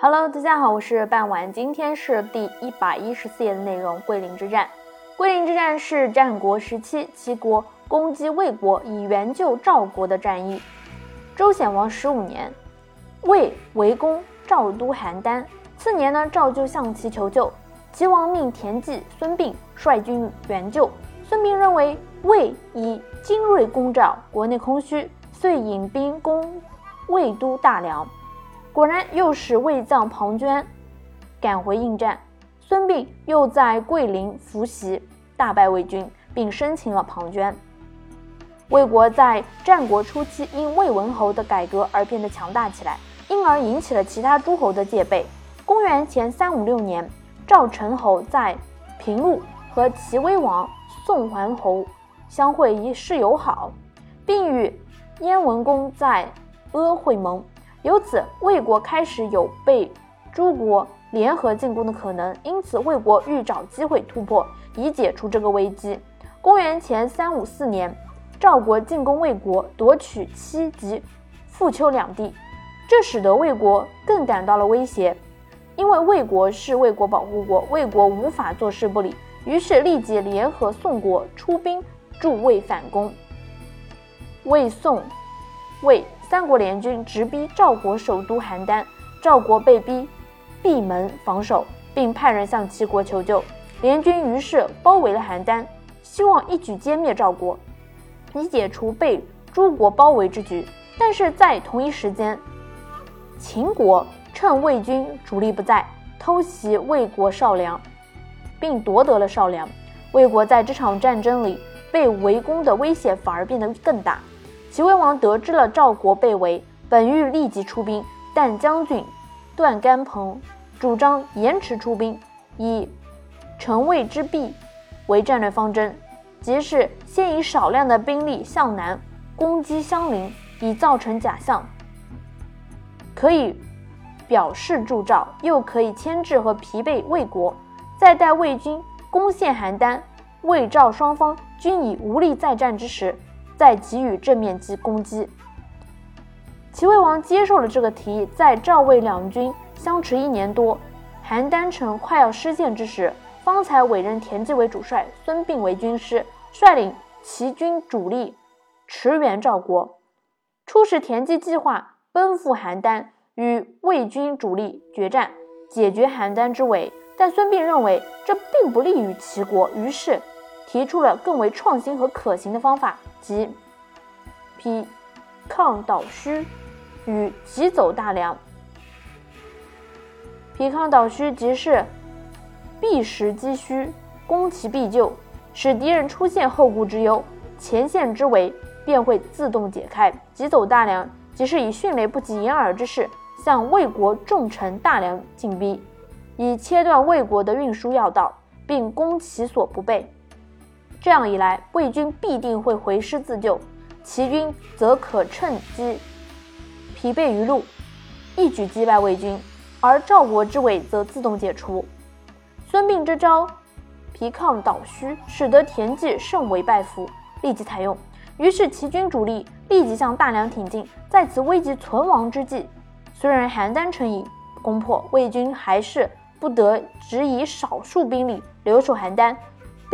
Hello，大家好，我是半晚，今天是第一百一十四页的内容。桂林之战，桂林之战是战国时期齐国攻击魏国以援救赵国的战役。周显王十五年，魏围攻赵都邯郸，次年呢，赵就向齐求救，齐王命田忌、孙膑率军援救。孙膑认为魏以精锐攻赵，国内空虚，遂引兵攻魏都大梁。果然，又使魏将庞涓赶回应战。孙膑又在桂林伏袭，大败魏军，并生擒了庞涓。魏国在战国初期因魏文侯的改革而变得强大起来，因而引起了其他诸侯的戒备。公元前三五六年，赵成侯在平陆和齐威王宋桓侯相会，以示友好，并与燕文公在阿会盟。由此，魏国开始有被诸国联合进攻的可能。因此，魏国欲找机会突破，以解除这个危机。公元前三五四年，赵国进攻魏国，夺取七及富丘两地，这使得魏国更感到了威胁。因为魏国是魏国保护国，魏国无法坐视不理，于是立即联合宋国出兵助魏反攻。魏宋魏。三国联军直逼赵国首都邯郸，赵国被逼闭门防守，并派人向齐国求救。联军于是包围了邯郸，希望一举歼灭赵国，以解除被诸国包围之局。但是在同一时间，秦国趁魏军主力不在，偷袭魏国少梁，并夺得了少梁。魏国在这场战争里被围攻的威胁反而变得更大。齐威王得知了赵国被围，本欲立即出兵，但将军段干鹏主张延迟出兵，以城魏之弊为战略方针，即是先以少量的兵力向南攻击相邻，以造成假象，可以表示助赵，又可以牵制和疲惫魏国，再待魏军攻陷邯郸，魏赵双方均已无力再战之时。再给予正面击攻击。齐威王接受了这个提议，在赵魏两军相持一年多，邯郸城快要失陷之时，方才委任田忌为主帅，孙膑为军师，率领齐军主力驰援赵国。初时，田忌计划奔赴邯郸，与魏军主力决战，解决邯郸之围。但孙膑认为这并不利于齐国，于是提出了更为创新和可行的方法。即匹抗倒虚与急走大梁。匹抗倒虚即是避实击虚，攻其必救，使敌人出现后顾之忧，前线之围便会自动解开。急走大梁即是以迅雷不及掩耳之势向魏国重城大梁进逼，以切断魏国的运输要道，并攻其所不备。这样一来，魏军必定会回师自救，齐军则可趁机疲惫于路，一举击败魏军，而赵国之围则自动解除。孙膑之招疲抗倒虚，使得田忌甚为拜服，立即采用。于是齐军主力立即向大梁挺进。在此危急存亡之际，虽然邯郸城已攻破，魏军还是不得只以少数兵力留守邯郸。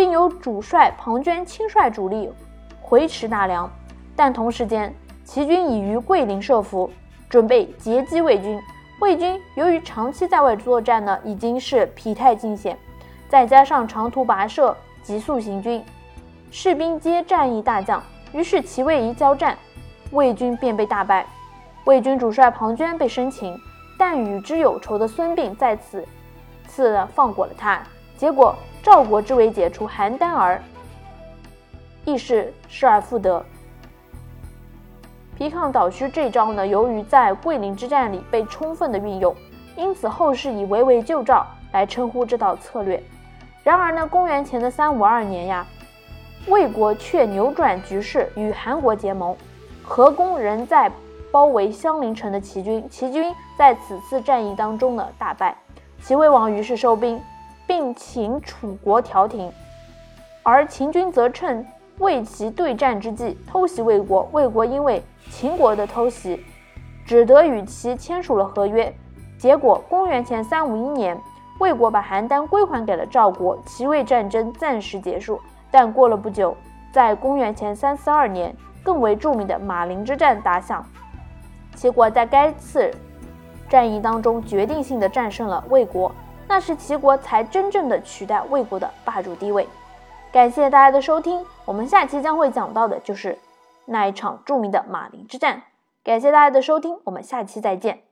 并由主帅庞涓亲率主力回驰大梁，但同时间，齐军已于桂林设伏，准备截击魏军。魏军由于长期在外作战呢，已经是疲态尽显，再加上长途跋涉、急速行军，士兵皆战意大降，于是齐魏一交战，魏军便被大败。魏军主帅庞涓被生擒，但与之有仇的孙膑在此次放过了他。结果赵国之围解除，邯郸而亦是失而复得。皮抗倒虚这招呢，由于在桂林之战里被充分的运用，因此后世以围魏救赵来称呼这道策略。然而呢，公元前的三五二年呀，魏国却扭转局势，与韩国结盟，合攻仍在包围襄陵城的齐军。齐军在此次战役当中呢大败，齐威王于是收兵。并请楚国调停，而秦军则趁魏齐对战之际偷袭魏国。魏国因为秦国的偷袭，只得与其签署了合约，结果，公元前三五一年，魏国把邯郸归还给了赵国，齐魏战争暂时结束。但过了不久，在公元前三四二年，更为著名的马陵之战打响，齐国在该次战役当中决定性的战胜了魏国，那时齐国才真正的取代魏国的霸主地位。感谢大家的收听，我们下期将会讲到的就是那一场著名的马陵之战。感谢大家的收听，我们下期再见。